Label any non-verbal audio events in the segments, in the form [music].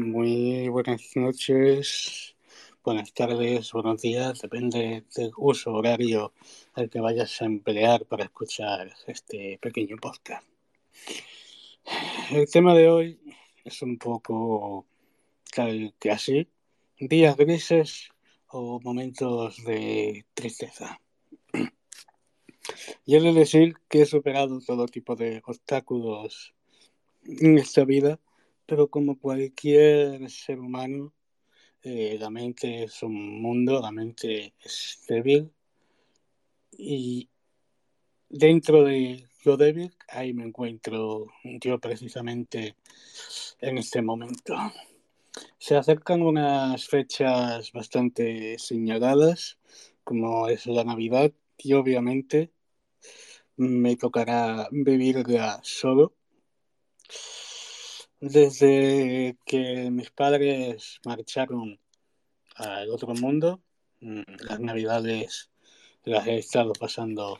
muy buenas noches, buenas tardes, buenos días, depende del uso horario al que vayas a emplear para escuchar este pequeño podcast. El tema de hoy es un poco tal que así, días grises o momentos de tristeza. [clears throat] Y he de decir que he superado todo tipo de obstáculos en esta vida pero como cualquier ser humano, eh, la mente es un mundo, la mente es débil y dentro de lo débil, ahí me encuentro yo precisamente en este momento. Se acercan unas fechas bastante señaladas, como es la Navidad, y obviamente me tocará vivirla solo desde que mis padres marcharon al otro mundo, mm, las navidades las he estado pasando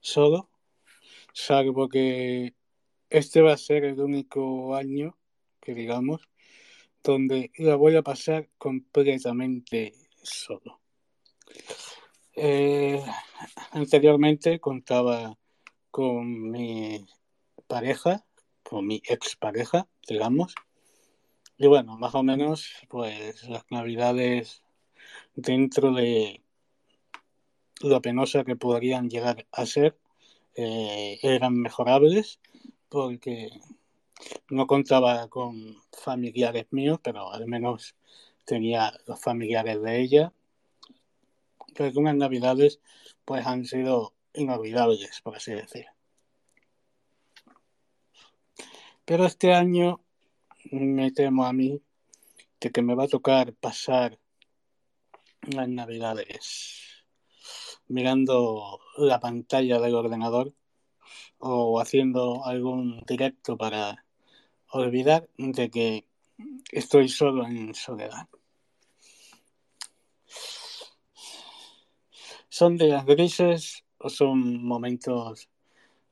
solo, salvo que este va a ser el único año que digamos donde la voy a pasar completamente solo. Eh, anteriormente contaba con mi pareja con mi expareja, digamos. Y bueno, más o menos, pues las navidades dentro de lo penosa que podrían llegar a ser, eh, eran mejorables porque no contaba con familiares míos, pero al menos tenía los familiares de ella. Pero algunas navidades pues han sido inolvidables, por así decir. Pero este año me temo a mí de que me va a tocar pasar las navidades mirando la pantalla del ordenador o haciendo algún directo para olvidar de que estoy solo en soledad. ¿Son días grises o son momentos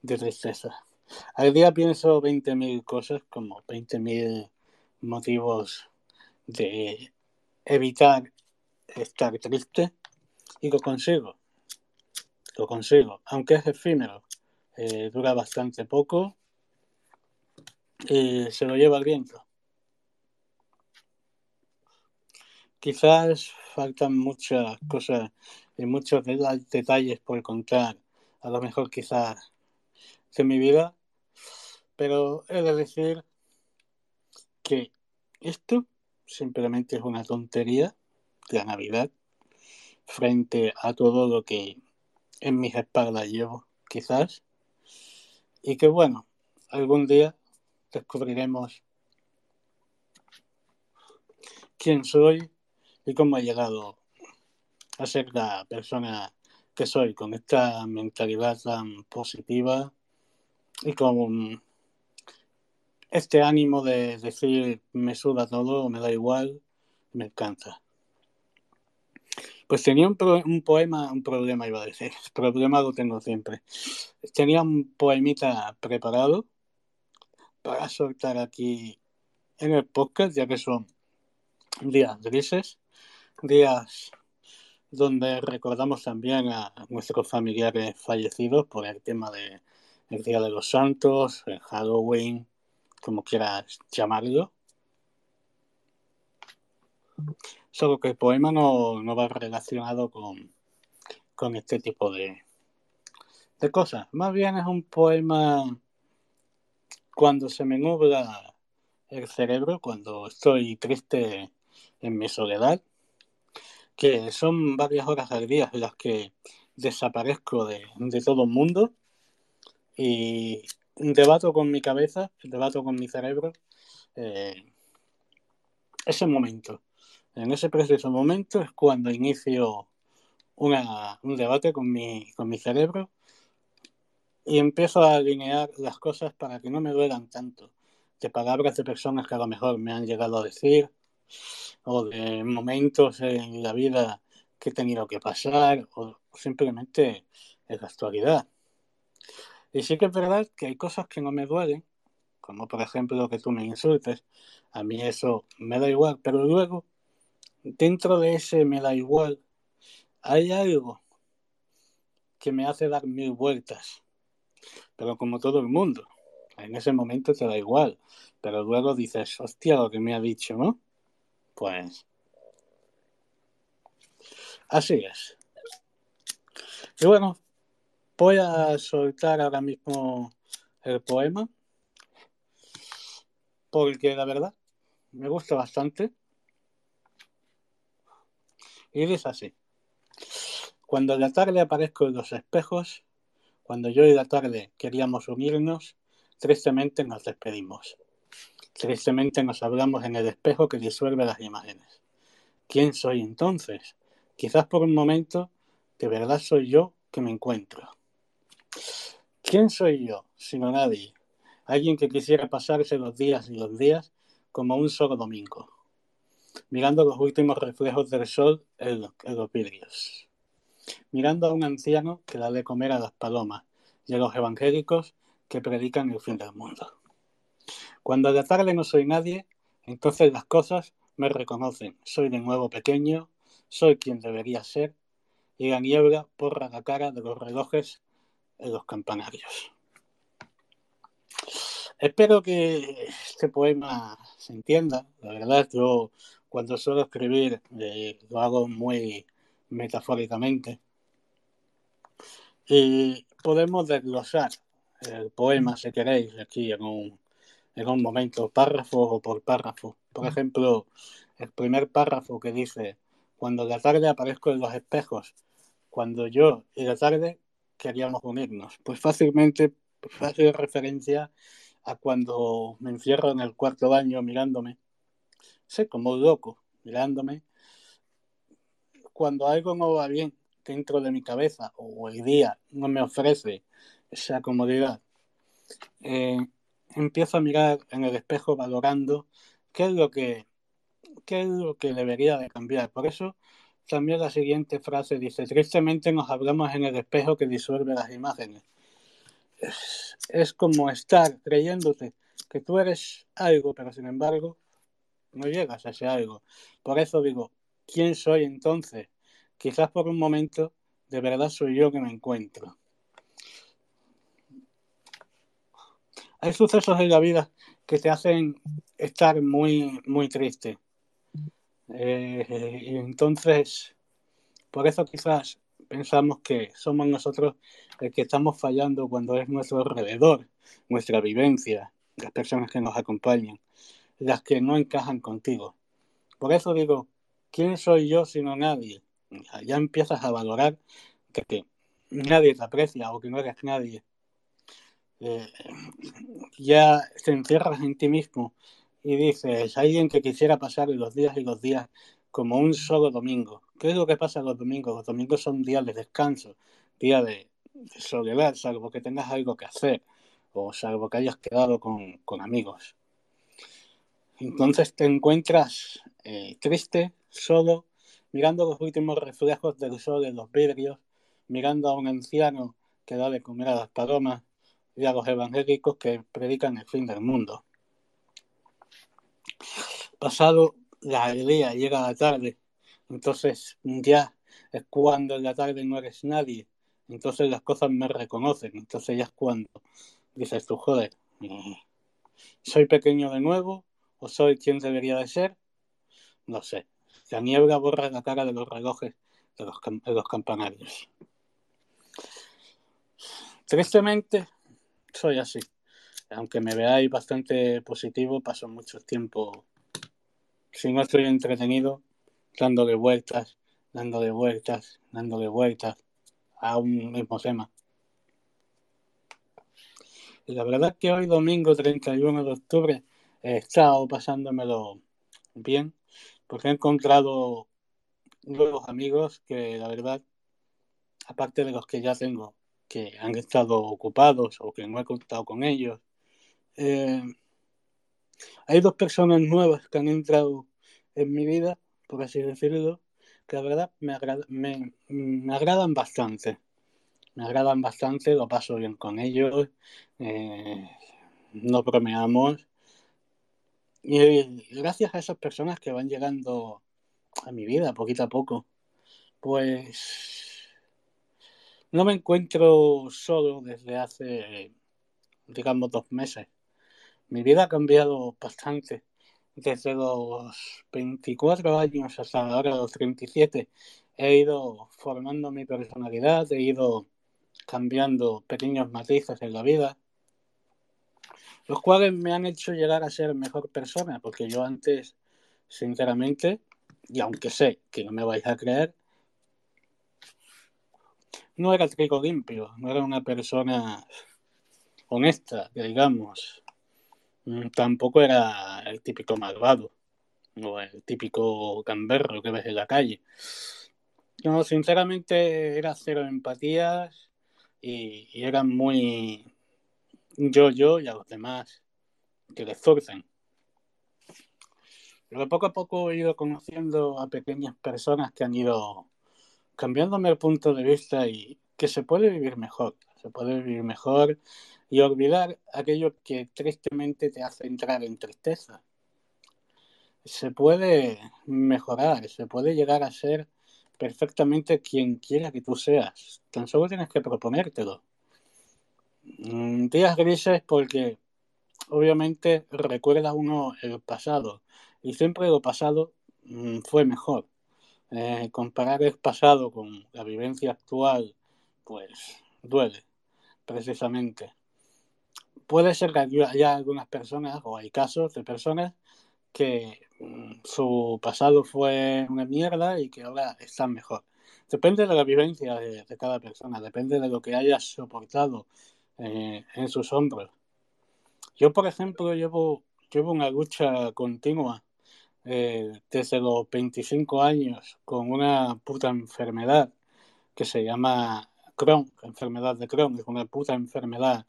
de tristeza? Al día pienso 20.000 cosas, como 20.000 motivos de evitar estar triste y lo consigo. Lo consigo, aunque es efímero. Eh, dura bastante poco y se lo lleva el viento. Quizás faltan muchas cosas y muchos detalles por contar. A lo mejor quizás de mi vida, pero he de decir que esto simplemente es una tontería, la Navidad, frente a todo lo que en mis espaldas llevo, quizás, y que bueno, algún día descubriremos quién soy y cómo he llegado a ser la persona que soy, con esta mentalidad tan positiva y con este ánimo de decir me suda todo, me da igual, me encanta. Pues tenía un, un, poema, un problema iba a decir, [laughs] problema lo tengo siempre. Tenía un poemita preparado para soltar aquí en el podcast, ya que son días grises, días donde recordamos también a nuestros familiares fallecidos por el tema de Día de los Santos, el Halloween, como quieras llamarlo. Solo que el poema no, va relacionado con, con este tipo de, de cosas. Más bien es un poema cuando se me nubla el cerebro, cuando estoy triste en mi soledad, que son varias horas al día en las que desaparezco de, de todo el mundo y debato con mi cabeza, debato con mi cerebro eh, ese momento. En ese preciso momento es cuando inicio una, un debate con mi, con mi cerebro y empiezo a alinear las cosas para que no me duelan tanto de palabras de personas que a lo mejor me han llegado a decir o de momentos en la vida que he tenido que pasar o simplemente en la actualidad. Y sí que es verdad que hay cosas que no me duelen, como por ejemplo que tú me insultes, a mí eso me da igual, pero luego, dentro de ese me da igual, hay algo que me hace dar mil vueltas, pero como todo el mundo, en ese momento te da igual, pero luego dices, hostia, lo que me ha dicho, ¿no? Pues así es. Y bueno, voy a soltar ahora mismo el poema, porque la verdad me gusta bastante. Y dice así. Cuando la tarde aparezco en los espejos, cuando yo y la tarde queríamos unirnos, tristemente nos despedimos. Tristemente nos hablamos en el espejo que disuelve las imágenes. ¿Quién soy entonces? Quizás por un momento, de verdad soy yo que me encuentro. ¿Quién soy yo, sino nadie? Alguien que quisiera pasarse los días y los días como un solo domingo, mirando los últimos reflejos del sol en los, vidrios, mirando a un anciano que da de comer a las palomas y a los evangélicos que predican el fin del mundo. Cuando de la tarde no soy nadie, entonces las cosas me reconocen. Soy de nuevo pequeño, soy quien debería ser, y la niebla porra la cara de los relojes en los campanarios. Espero que este poema se entienda. La verdad, yo cuando suelo escribir eh, lo hago muy metafóricamente. Y podemos desglosar el poema, si queréis, aquí en un, en un momento, párrafo por párrafo. Por ejemplo, el primer párrafo que dice, cuando la tarde aparezco en los espejos, cuando yo y la tarde queríamos unirnos. Pues fácilmente hace referencia a cuando me encierro en el cuarto baño mirándome, sé como loco, mirándome, cuando algo no va bien dentro de mi cabeza o el día no me ofrece esa comodidad, eh, empiezo a mirar en el espejo valorando qué es lo que qué es lo que debería de cambiar. Por eso también la siguiente frase dice, tristemente nos hablamos en el espejo que disuelve las imágenes. Es, como estar creyéndote que tú eres algo, pero sin embargo no llegas a ese algo. Por eso digo, ¿quién soy entonces? Quizás por un momento de verdad soy yo que me encuentro. Hay sucesos en la vida que te hacen estar muy, muy triste. Eh, entonces, por eso quizás pensamos que somos nosotros el que estamos fallando cuando es nuestro alrededor, nuestra vivencia, las personas que nos acompañan, las que no encajan contigo. Por eso digo, ¿quién soy yo sino nadie? Ya empiezas a valorar que, nadie te aprecia o que no eres nadie. Eh, ya te encierras en ti mismo y dices, alguien que quisiera pasar los días y los días como un solo domingo. ¿Qué es lo que pasa los domingos? Los domingos son días de descanso, días de, soledad, salvo que tengas algo que hacer o salvo que hayas quedado con, amigos. Entonces te encuentras eh, triste, solo, mirando los últimos reflejos del sol en los vidrios, mirando a un anciano que da de comer a las palomas y a los evangélicos que predican el fin del mundo. Pasado la alegría llega la tarde, entonces ya es cuando en la tarde no eres nadie, entonces las cosas me reconocen, entonces ya es cuando dices tú, joder, eh, ¿soy pequeño de nuevo o soy quien debería de ser? No sé, la niebla borra la cara de los relojes de los, de los campanarios. Tristemente, soy así. Aunque me veáis bastante positivo, paso mucho tiempo, si no estoy entretenido, dándole vueltas, dándole vueltas, dándole vueltas a un mismo tema. La verdad es que hoy, domingo 31 de octubre, he estado pasándomelo bien, porque he encontrado nuevos amigos que la verdad, aparte de los que ya tengo, que han estado ocupados o que no he contado con ellos, eh, hay dos personas nuevas que han entrado en mi vida, por así decirlo, que la verdad me, me, agradan bastante. Me agradan bastante, lo paso bien con ellos. Eh, no bromeamos. Y gracias a esas personas que van llegando a mi vida poquito a poco, pues no me encuentro solo desde hace, digamos, dos meses. Mi vida ha cambiado bastante desde los 24 años hasta ahora los 37. He ido formando mi personalidad, he ido cambiando pequeños matices en la vida, los cuales me han hecho llegar a ser mejor persona, porque yo antes, sinceramente, y aunque sé que no me vais a creer, no era trigo limpio, no era una persona honesta, digamos. Mm, tampoco era el típico malvado o el típico gamberro que ves en la calle. No, sinceramente era cero empatías y, y era muy yo, yo y a los demás que les zurcen. Pero poco a poco he ido conociendo a pequeñas personas que han ido cambiándome el punto de vista y que se puede vivir mejor, se puede vivir mejor y olvidar aquello que tristemente te hace entrar en tristeza. Se puede mejorar, se puede llegar a ser perfectamente quien quiera que tú seas. Tan solo tienes que proponértelo. Mm, días grises porque obviamente recuerda uno el pasado y siempre lo pasado mm, fue mejor. Eh, comparar el pasado con la vivencia actual, pues duele, precisamente. Puede ser que haya algunas personas, o hay casos de personas, que mm, su pasado fue una mierda y que ahora están mejor. Depende de la vivencia de, cada persona, depende de lo que hayas soportado eh, en sus hombros. Yo, por ejemplo, llevo, llevo una lucha continua eh, desde los 25 años con una puta enfermedad que se llama Crohn, enfermedad de Crohn, es una puta enfermedad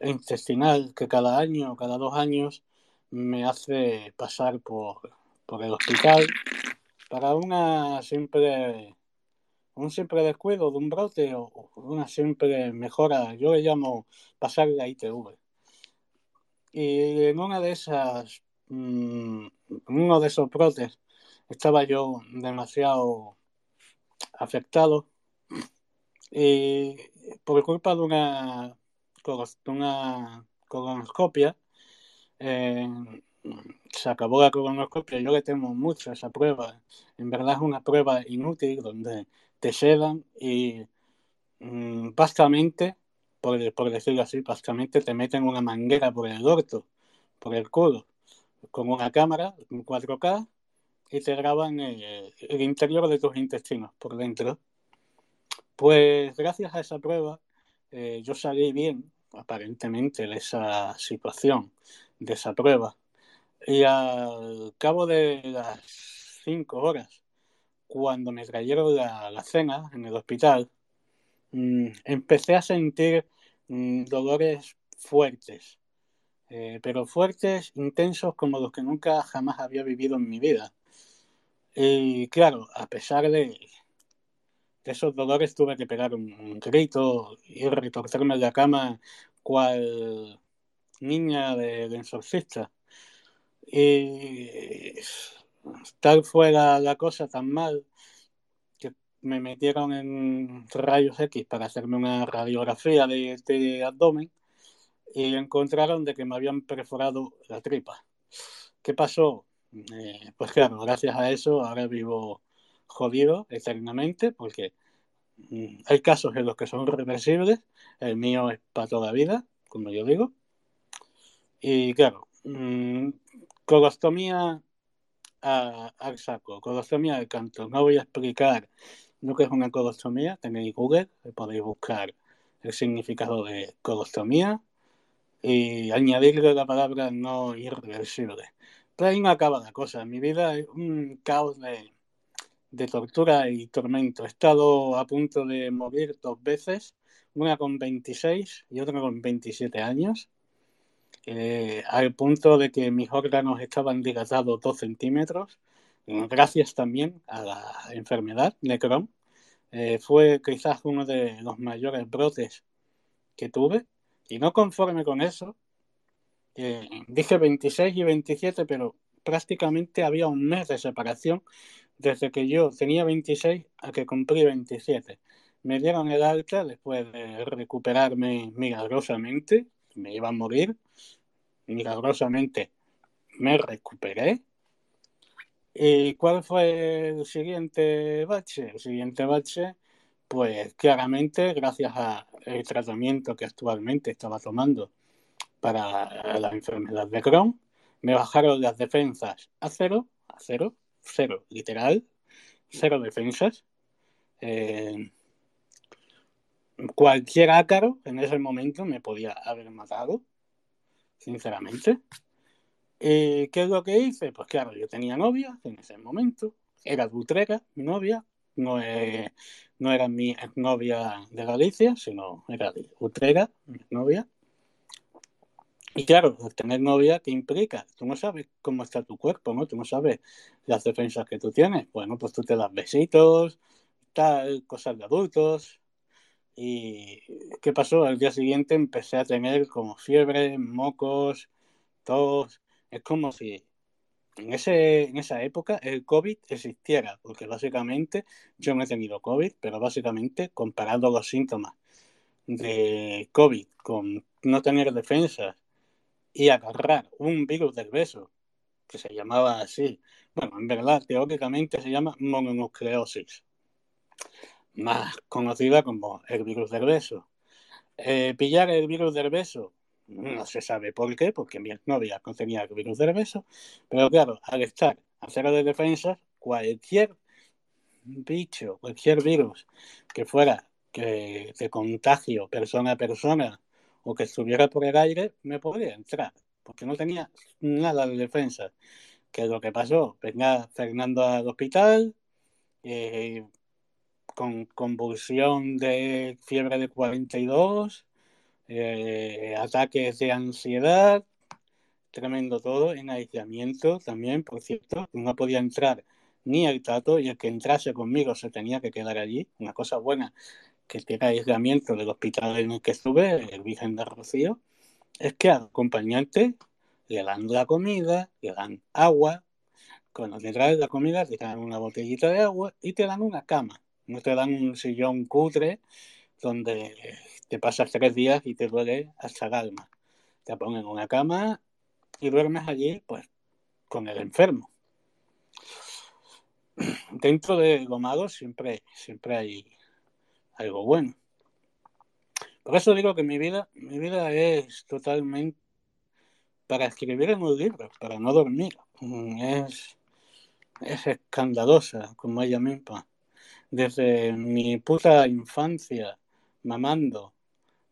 intestinal que cada año, cada dos años, me hace pasar por, por el hospital para una simple un simple descuido de un brote o una simple mejora, yo le llamo pasar la ITV. Y en una de esas, mm, en uno de esos brotes, estaba yo demasiado afectado y por culpa de una, de una colonoscopia, eh, se acabó la colonoscopia. Yo le temo mucho esa prueba. En verdad es una prueba inútil donde te sedan y mm, básicamente, por, decirlo así, básicamente te meten una manguera por el orto, por el culo, con una cámara en 4K y te graban el, interior de tus intestinos por dentro. Pues gracias a esa prueba eh, yo salí bien, aparentemente, de esa situación, de esa prueba. Y al cabo de las cinco horas cuando me trajeron la, cena en el hospital, mm, empecé a sentir mm, dolores fuertes, eh, pero fuertes, intensos como los que nunca jamás había vivido en mi vida. Y claro, a pesar de, esos dolores tuve que pegar un, grito y retorcerme en la cama cual niña de, de. Y tal fue la, cosa tan mal que me metieron en rayos X para hacerme una radiografía de, este abdomen y encontraron de que me habían perforado la tripa. ¿Qué pasó? Eh, pues claro, gracias a eso ahora vivo jodido eternamente porque mm, hay casos en los que son reversibles, el mío es para toda vida, como yo digo. Y claro, mmm, colostomía al saco. Colostomía de canto. No voy a explicar lo que es una colostomía. Tenéis Google, podéis buscar el significado de colostomía y añadirle la palabra no irreversible. Pero ahí no acaba la cosa. Mi vida es un caos de, de tortura y tormento. He estado a punto de morir dos veces, una con 26 y otra con 27 años. Eh, al punto de que mis órganos estaban dilatados dos centímetros, gracias también a la enfermedad de Crohn. Eh, fue quizás uno de los mayores brotes que tuve y no conforme con eso, Eh, dije 26 y 27, pero prácticamente había un mes de separación desde que yo tenía 26 a que cumplí 27. Me dieron el alta después de recuperarme milagrosamente, me iba a morir, milagrosamente me recuperé. ¿Y cuál fue el siguiente bache? El siguiente bache, pues claramente gracias al tratamiento que actualmente estaba tomando para la enfermedad de Crohn, me bajaron las defensas a cero, a cero, cero, literal, cero defensas. Eh, cualquier ácaro en ese momento me podía haber matado, sinceramente. ¿Qué es lo que hice? Pues claro, yo tenía novia en ese momento, era Dutrera, mi novia, no, no era mi novia de Galicia, sino era de Utrera, mi novia. Y claro, tener novia, ¿qué implica? Tú no sabes cómo está tu cuerpo, ¿no? Tú no sabes las defensas que tú tienes. Bueno, pues tú te das besitos, tal, cosas de adultos. ¿Y qué pasó? Al día siguiente empecé a tener como fiebre, mocos, tos. Es como si en, ese, en esa época el COVID existiera, porque básicamente yo no he tenido COVID, pero básicamente comparando los síntomas de COVID con no tener defensas y agarrar un virus del beso, que se llamaba así. Bueno, en verdad, teóricamente se llama mononucleosis, más conocida como el virus del beso. Eh, pillar el virus del beso, no se sabe por qué, porque mi novia contenía el virus del beso, pero claro, al estar a cero de defensas, cualquier bicho, cualquier virus que fuera que de contagio persona a persona o que estuviera por el aire, me podría entrar, porque no tenía nada de defensa. Que es lo que pasó? Venga Fernando al hospital, eh, con convulsión de fiebre de 42, eh, ataques de ansiedad, tremendo todo, en aislamiento también, por cierto, no podía entrar ni el tato y el que entrase conmigo se tenía que quedar allí, una cosa buena que tiene aislamiento del hospital en el que estuve, el Virgen de Rocío, es que al acompañante le dan la comida, le dan agua, cuando te traes la comida te dan una botellita de agua y te dan una cama, no te dan un sillón cutre donde te pasas tres días y te duele hasta el alma. Te ponen una cama y duermes allí pues con el enfermo. [clears throat] Dentro de Gomado siempre, siempre hay algo bueno. Por eso digo que mi vida, mi vida es totalmente para escribir en un libro, para no dormir. Mm, es, es escandalosa, como ella misma. Desde mi puta infancia, mamando,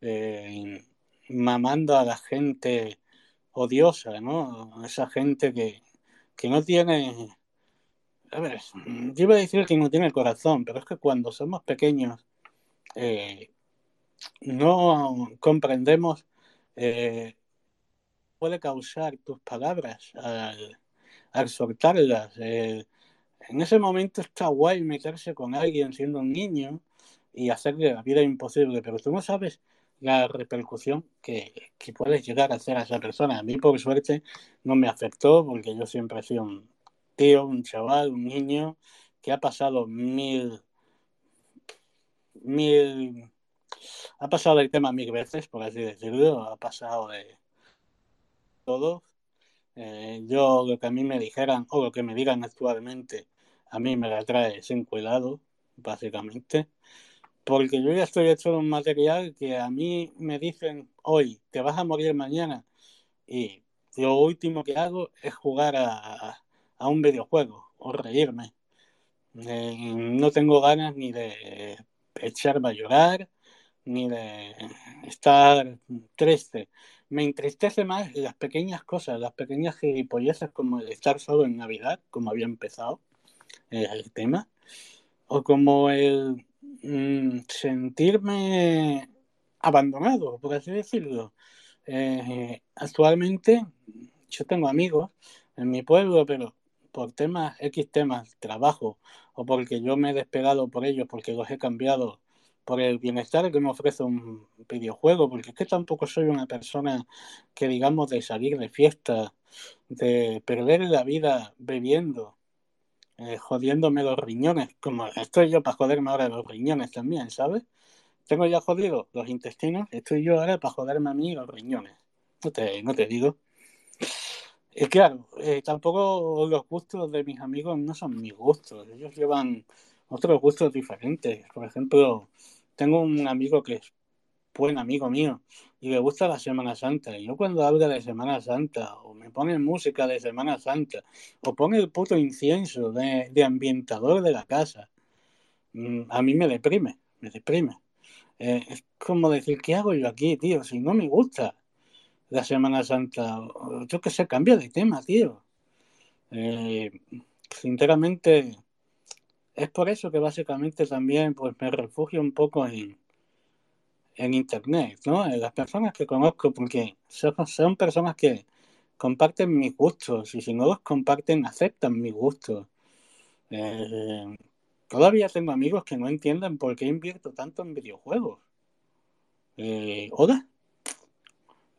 eh, mamando a la gente odiosa, ¿no? Esa gente que, que no tiene... A ver, yo iba a decir que no tiene corazón, pero es que cuando somos pequeños eh, no comprendemos eh, puede causar tus palabras al, al soltarlas. Eh, en ese momento está guay meterse con alguien siendo un niño y hacerle la vida imposible, pero tú no sabes la repercusión que, que puedes llegar a hacer a esa persona. A mí, por suerte, no me afectó porque yo siempre he sido un tío, un chaval, un niño que ha pasado mil mil, ha pasado el tema mil veces, por así decirlo, ha pasado de todo. Eh, yo lo que a mí me dijeran o lo que me digan actualmente, a mí me la trae sin cuidado, básicamente, porque yo ya estoy hecho un material que a mí me dicen hoy, te vas a morir mañana, y lo último que hago es jugar a, a un videojuego o reírme. Eh, no tengo ganas ni de echarme a llorar, ni de estar triste. Me entristece más las pequeñas cosas, las pequeñas gilipolleces como el estar solo en Navidad, como había empezado eh, el tema, o como el mm, sentirme abandonado, por así decirlo. Eh, actualmente yo tengo amigos en mi pueblo, pero por temas, X temas, trabajo, o porque yo me he despegado por ellos, porque los he cambiado por el bienestar que me ofrece un videojuego, porque es que tampoco soy una persona que digamos de salir de fiesta, de perder la vida bebiendo, eh, jodiéndome los riñones, como estoy yo para joderme ahora los riñones también, ¿sabes? Tengo ya jodido los intestinos, estoy yo ahora para joderme a mí los riñones. No te, no te digo. Y claro, eh, tampoco los gustos de mis amigos no son mis gustos, ellos llevan otros gustos diferentes. Por ejemplo, tengo un amigo que es buen amigo mío y le gusta la Semana Santa. Y yo cuando hablo de Semana Santa, o me pone música de Semana Santa, o pone el puto incienso de, ambientador de la casa, mm, a mí me deprime, me deprime. Eh, es como decir, ¿qué hago yo aquí, tío? Si no me gusta la Semana Santa, yo que sé, cambia de tema, tío. Eh, sinceramente, es por eso que básicamente también pues me refugio un poco en, en internet, ¿no? En las personas que conozco, porque son, personas que comparten mis gustos y si no los comparten, aceptan mis gustos. Eh, todavía tengo amigos que no entienden por qué invierto tanto en videojuegos. Eh, ¿Oda?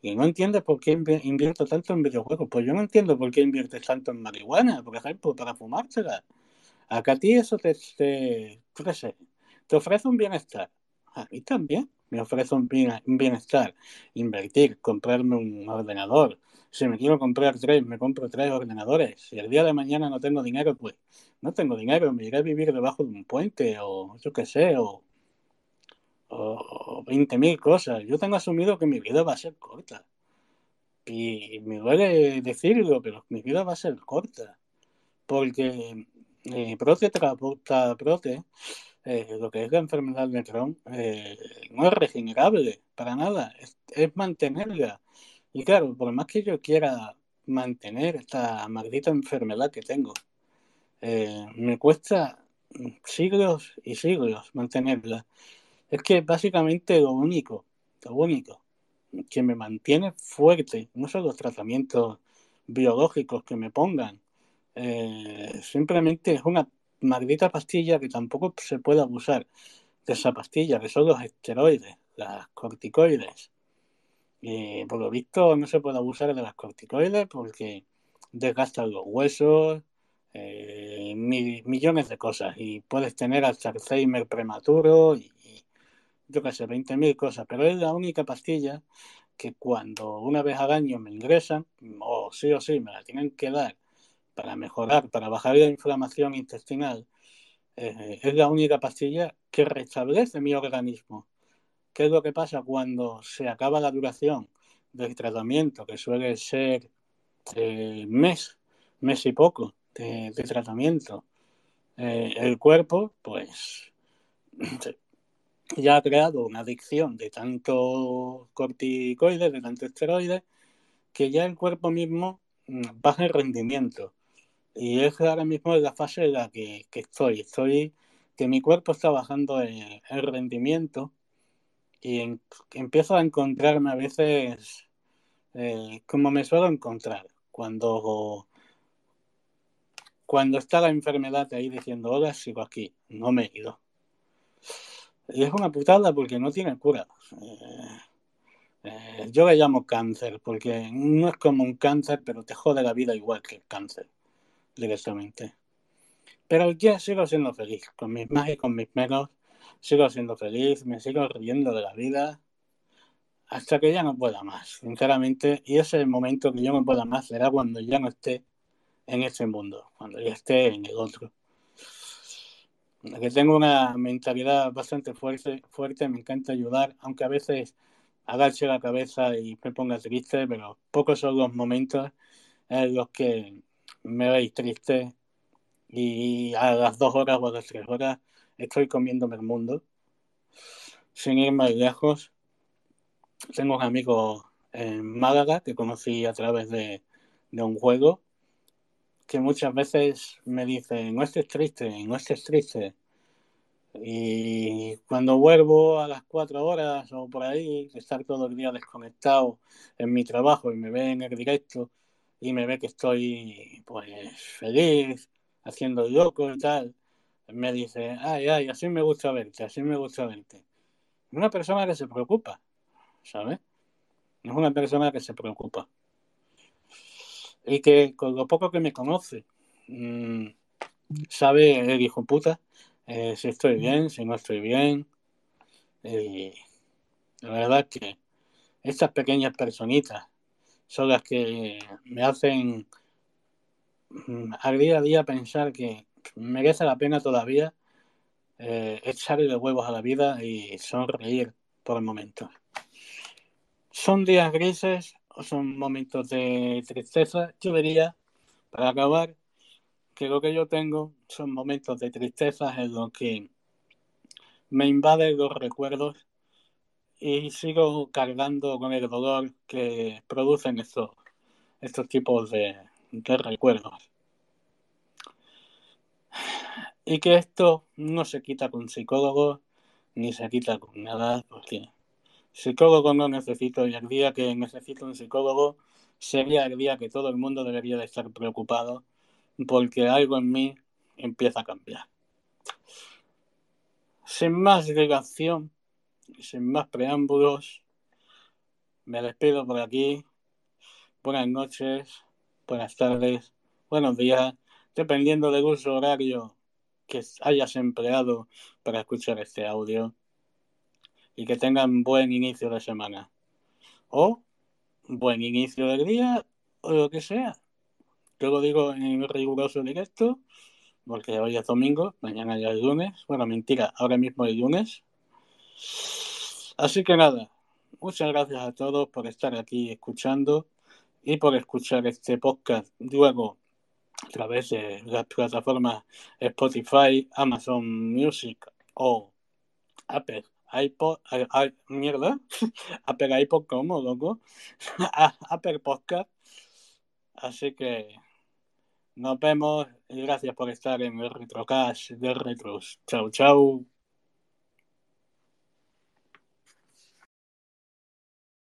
Y no entiendes por qué invierto tanto en videojuegos. Pues yo no entiendo por qué inviertes tanto en marihuana, por ejemplo, para fumársela. Acá a ti eso te, te, te ofrece un bienestar. A mí también me ofrece un, bienestar. Invertir, comprarme un ordenador. Si me quiero comprar tres, me compro tres ordenadores. Si el día de mañana no tengo dinero, pues no tengo dinero. Me iré a vivir debajo de un puente o yo qué sé, o, o 20.000 cosas. Yo tengo asumido que mi vida va a ser corta. Y me duele decirlo, pero mi vida va a ser corta. Porque eh, prote prote, eh, lo que es la enfermedad de Crohn, eh, no es regenerable para nada, es, mantenerla. Y claro, por más que yo quiera mantener esta maldita enfermedad que tengo, eh, me cuesta siglos y siglos mantenerla. Es que básicamente lo único, lo único que me mantiene fuerte no son los tratamientos biológicos que me pongan, eh, simplemente es una maldita pastilla que tampoco se puede abusar de esa pastilla, que son los esteroides, las corticoides. Y por lo visto no se puede abusar de las corticoides porque desgastan los huesos, eh, millones de cosas. Y puedes tener Alzheimer prematuro y, yo qué sé, 20.000 cosas. Pero es la única pastilla que cuando una vez al año me ingresan, o sí o sí me la tienen que dar para mejorar, para bajar la inflamación intestinal, eh, es la única pastilla que restablece mi organismo. ¿Qué es lo que pasa cuando se acaba la duración del tratamiento, que suele ser eh, mes, mes y poco de, tratamiento? Eh, el cuerpo, pues, [clears throat] ya ha creado una adicción de tanto corticoides, de tanto esteroides, que ya el cuerpo mismo mm, baja el rendimiento. Y es ahora mismo la fase en la que, estoy. Estoy que mi cuerpo está bajando el, rendimiento y empiezo a encontrarme a veces eh, como me suelo encontrar cuando cuando está la enfermedad ahí diciendo hola sigo aquí no me he ido y es una putada porque no tiene cura eh, eh, yo le llamo cáncer porque no es como un cáncer pero te jode la vida igual que el cáncer directamente. Pero ya sigo siendo feliz, con mis más y con mis menos, sigo siendo feliz, me sigo riendo de la vida, hasta que ya no pueda más, sinceramente, y ese momento que yo no pueda más será cuando ya no esté en ese mundo, cuando ya esté en el otro. Que tengo una mentalidad bastante fuerte, fuerte, me encanta ayudar, aunque a veces agache la cabeza y me ponga triste, pero pocos son los momentos en los que me veis triste y a las dos horas o a las tres horas estoy comiéndome el mundo. Sin ir más lejos, tengo un amigo en Málaga que conocí a través de, un juego que muchas veces me dice, no estés triste, no estés triste. Y cuando vuelvo a las cuatro horas o por ahí, estar todo el día desconectado en mi trabajo y me ve en el directo, y me ve que estoy pues feliz, haciendo loco y tal, me dice, ay, ay, así me gusta verte, así me gusta verte. Una persona que se preocupa, ¿sabes? Es una persona que se preocupa. Y que con lo poco que me conoce, mmm, sabe el hijo puta eh, si estoy bien, si no estoy bien. Y la verdad que estas pequeñas personitas son las que me hacen mm, al día a día pensar que merece la pena todavía eh, echarle huevos a la vida y sonreír por el momento. ¿Son días grises son momentos de tristeza? Yo diría, para acabar, que lo que yo tengo son momentos de tristeza en los que me invaden los recuerdos y sigo cargando con el dolor que producen estos, estos tipos de, de recuerdos. Y que esto no se quita con psicólogo ni se quita con nada, porque psicólogo no necesito y el día que necesito un psicólogo sería el día que todo el mundo debería de estar preocupado porque algo en mí empieza a cambiar. Sin más dilación, sin más preámbulos, me despido por aquí. Buenas noches, buenas tardes, buenos días, dependiendo del uso horario que hayas empleado para escuchar este audio y que tengan buen inicio de semana o buen inicio del día o lo que sea. Yo lo digo en riguroso directo porque hoy es domingo, mañana ya es lunes. Bueno, mentira, ahora mismo es lunes. Así que nada, muchas gracias a todos por estar aquí escuchando y por escuchar este podcast luego a través de las plataformas Spotify, Amazon Music o Apple iPod, ay, mierda, [laughs] Apple iPod como, loco, [laughs] Apple Podcast. Así que nos vemos y gracias por estar en el Retrocast de Retros. Chau, chau.